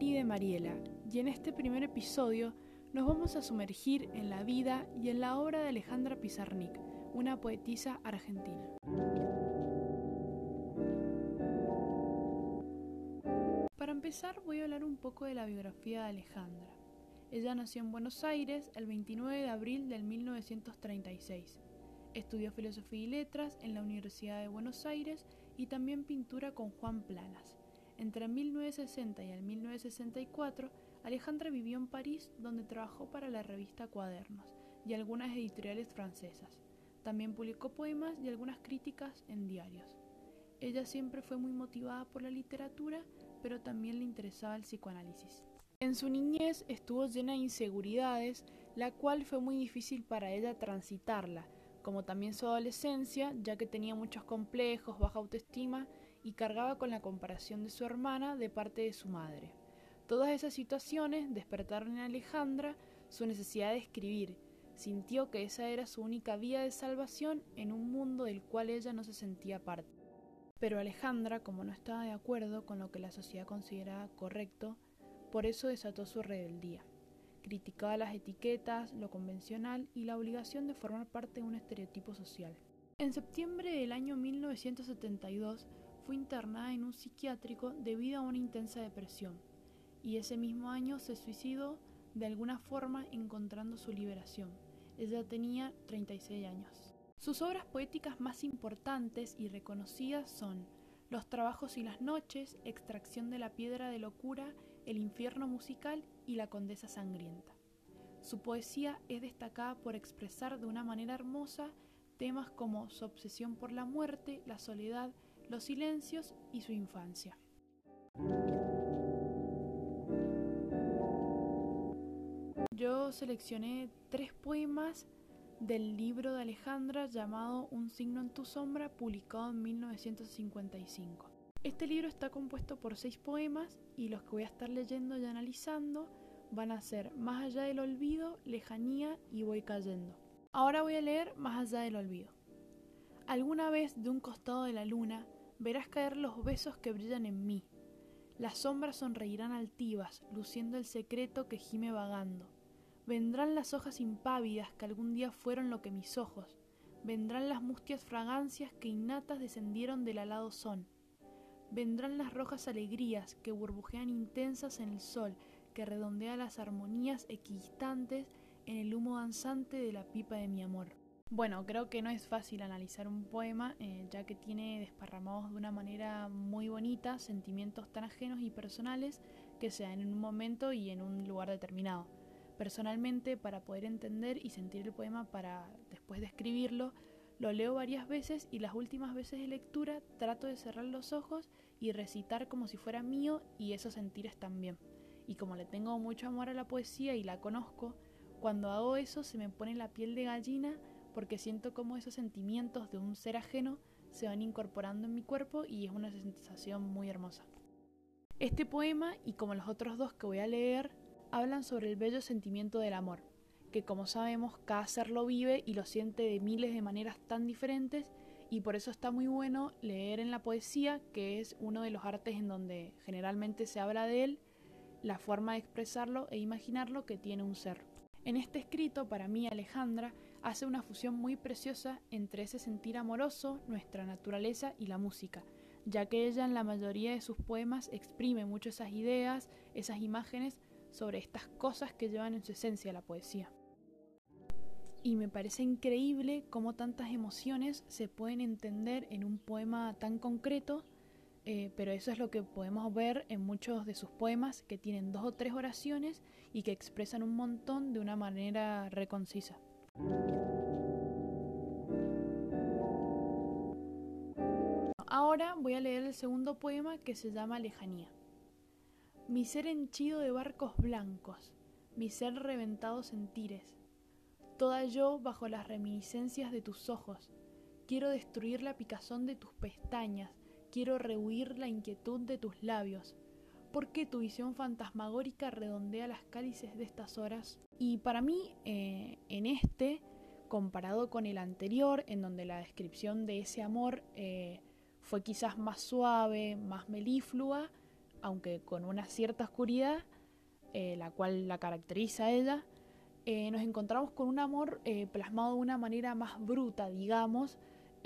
De Mariela y en este primer episodio nos vamos a sumergir en la vida y en la obra de Alejandra Pizarnik, una poetisa argentina. Para empezar voy a hablar un poco de la biografía de Alejandra. Ella nació en Buenos Aires el 29 de abril del 1936. Estudió Filosofía y Letras en la Universidad de Buenos Aires y también pintura con Juan Planas. Entre 1960 y el 1964, Alejandra vivió en París donde trabajó para la revista Cuadernos y algunas editoriales francesas. También publicó poemas y algunas críticas en diarios. Ella siempre fue muy motivada por la literatura, pero también le interesaba el psicoanálisis. En su niñez estuvo llena de inseguridades, la cual fue muy difícil para ella transitarla, como también su adolescencia, ya que tenía muchos complejos, baja autoestima y cargaba con la comparación de su hermana de parte de su madre. Todas esas situaciones despertaron en Alejandra su necesidad de escribir. Sintió que esa era su única vía de salvación en un mundo del cual ella no se sentía parte. Pero Alejandra, como no estaba de acuerdo con lo que la sociedad consideraba correcto, por eso desató su rebeldía. Criticaba las etiquetas, lo convencional y la obligación de formar parte de un estereotipo social. En septiembre del año 1972 fue internada en un psiquiátrico debido a una intensa depresión, y ese mismo año se suicidó de alguna forma encontrando su liberación. Ella tenía 36 años. Sus obras poéticas más importantes y reconocidas son Los trabajos y las noches, Extracción de la piedra de locura, El infierno musical y La condesa sangrienta. Su poesía es destacada por expresar de una manera hermosa temas como su obsesión por la muerte, la soledad, los silencios y su infancia. Yo seleccioné tres poemas del libro de Alejandra llamado Un signo en tu sombra, publicado en 1955. Este libro está compuesto por seis poemas y los que voy a estar leyendo y analizando van a ser Más allá del olvido, Lejanía y Voy cayendo. Ahora voy a leer Más allá del olvido. Alguna vez de un costado de la luna verás caer los besos que brillan en mí. Las sombras sonreirán altivas, luciendo el secreto que gime vagando. Vendrán las hojas impávidas que algún día fueron lo que mis ojos. Vendrán las mustias fragancias que innatas descendieron del alado son. Vendrán las rojas alegrías que burbujean intensas en el sol, que redondea las armonías equidistantes en el humo danzante de la pipa de mi amor. Bueno, creo que no es fácil analizar un poema, eh, ya que tiene desparramados de una manera muy bonita sentimientos tan ajenos y personales que se dan en un momento y en un lugar determinado. Personalmente, para poder entender y sentir el poema para después de escribirlo, lo leo varias veces y las últimas veces de lectura trato de cerrar los ojos y recitar como si fuera mío y esos sentires también. Y como le tengo mucho amor a la poesía y la conozco, cuando hago eso se me pone la piel de gallina porque siento como esos sentimientos de un ser ajeno se van incorporando en mi cuerpo y es una sensación muy hermosa. Este poema, y como los otros dos que voy a leer, hablan sobre el bello sentimiento del amor, que como sabemos cada ser lo vive y lo siente de miles de maneras tan diferentes y por eso está muy bueno leer en la poesía, que es uno de los artes en donde generalmente se habla de él, la forma de expresarlo e imaginarlo que tiene un ser. En este escrito, para mí, Alejandra hace una fusión muy preciosa entre ese sentir amoroso, nuestra naturaleza y la música, ya que ella en la mayoría de sus poemas exprime mucho esas ideas, esas imágenes sobre estas cosas que llevan en su esencia la poesía. Y me parece increíble cómo tantas emociones se pueden entender en un poema tan concreto, eh, pero eso es lo que podemos ver en muchos de sus poemas que tienen dos o tres oraciones y que expresan un montón de una manera reconcisa. Ahora voy a leer el segundo poema que se llama Lejanía. Mi ser henchido de barcos blancos, mi ser reventado sentires, toda yo bajo las reminiscencias de tus ojos, quiero destruir la picazón de tus pestañas, quiero rehuir la inquietud de tus labios. ¿Por qué tu visión fantasmagórica redondea las cálices de estas horas? Y para mí, eh, en este, comparado con el anterior, en donde la descripción de ese amor eh, fue quizás más suave, más melíflua, aunque con una cierta oscuridad, eh, la cual la caracteriza a ella, nos encontramos con un amor plasmado de una manera más bruta, digamos,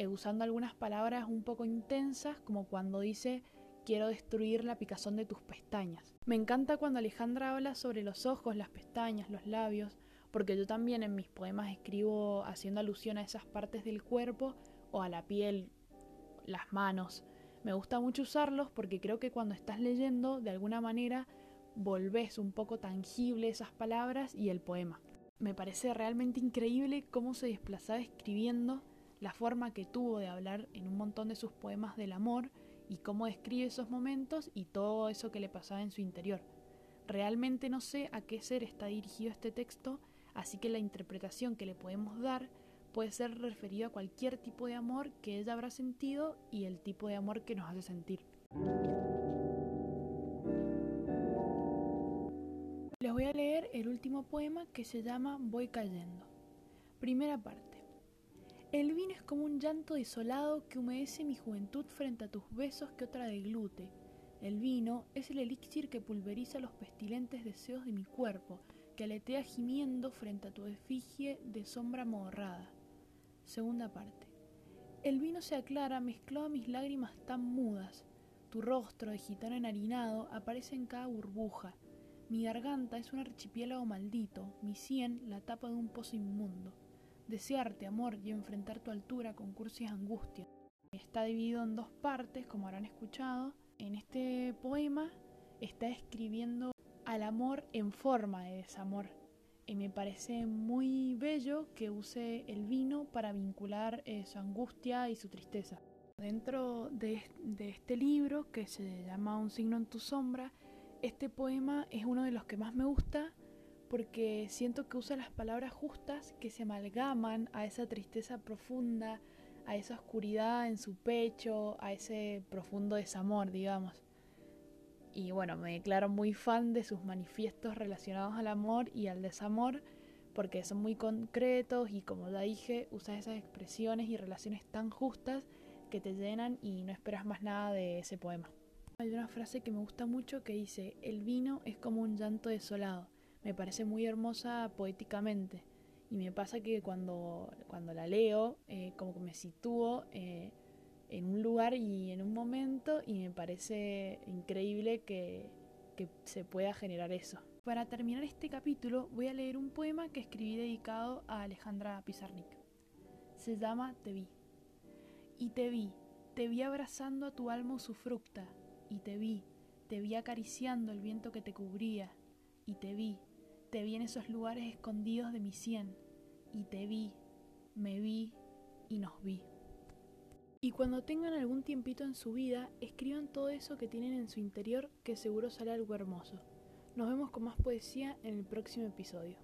usando algunas palabras un poco intensas, como cuando dice quiero destruir la picazón de tus pestañas. Me encanta cuando Alejandra habla sobre los ojos, las pestañas, los labios, porque yo también en mis poemas escribo haciendo alusión a esas partes del cuerpo o a la piel, las manos. Me gusta mucho usarlos porque creo que cuando estás leyendo, de alguna manera, volvés un poco tangible esas palabras y el poema. Me parece realmente increíble cómo se desplazaba escribiendo, la forma que tuvo de hablar en un montón de sus poemas del amor y cómo describe esos momentos y todo eso que le pasaba en su interior. Realmente no sé a qué ser está dirigido este texto, así que la interpretación que le podemos dar puede ser referido a cualquier tipo de amor que ella habrá sentido y el tipo de amor que nos hace sentir. Les voy a leer el último poema que se llama Voy cayendo. Primera parte. El vino es como un llanto desolado que humedece mi juventud frente a tus besos que otra deglute. El vino es el elixir que pulveriza los pestilentes deseos de mi cuerpo, que aletea gimiendo frente a tu efigie de sombra modorrada. Segunda parte. El vino se aclara, mezcló a mis lágrimas tan mudas. Tu rostro de gitano enharinado aparece en cada burbuja. Mi garganta es un archipiélago maldito, mi sien la tapa de un pozo inmundo. Desearte, amor, y enfrentar tu altura con cursis angustia. Está dividido en dos partes, como habrán escuchado. En este poema está escribiendo al amor en forma de desamor. Y me parece muy bello que use el vino para vincular eh, su angustia y su tristeza. Dentro de, de este libro, que se llama Un signo en tu sombra, este poema es uno de los que más me gusta porque siento que usa las palabras justas que se amalgaman a esa tristeza profunda, a esa oscuridad en su pecho, a ese profundo desamor, digamos y bueno, me declaro muy fan de sus manifiestos relacionados al amor y al desamor porque son muy concretos y como ya dije, usa esas expresiones y relaciones tan justas que te llenan y no esperas más nada de ese poema. Hay una frase que me gusta mucho que dice, el vino es como un llanto desolado. Me parece muy hermosa poéticamente y me pasa que cuando, cuando la leo, eh, como que me sitúo eh, en un lugar y en un momento y me parece increíble que, que se pueda generar eso. Para terminar este capítulo voy a leer un poema que escribí dedicado a Alejandra Pizarnik. Se llama Te vi. Y te vi, te vi abrazando a tu alma usufructa, y te vi, te vi acariciando el viento que te cubría, y te vi, te vi en esos lugares escondidos de mi sien, y te vi, me vi y nos vi. Y cuando tengan algún tiempito en su vida, escriban todo eso que tienen en su interior que seguro sale algo hermoso. Nos vemos con más poesía en el próximo episodio.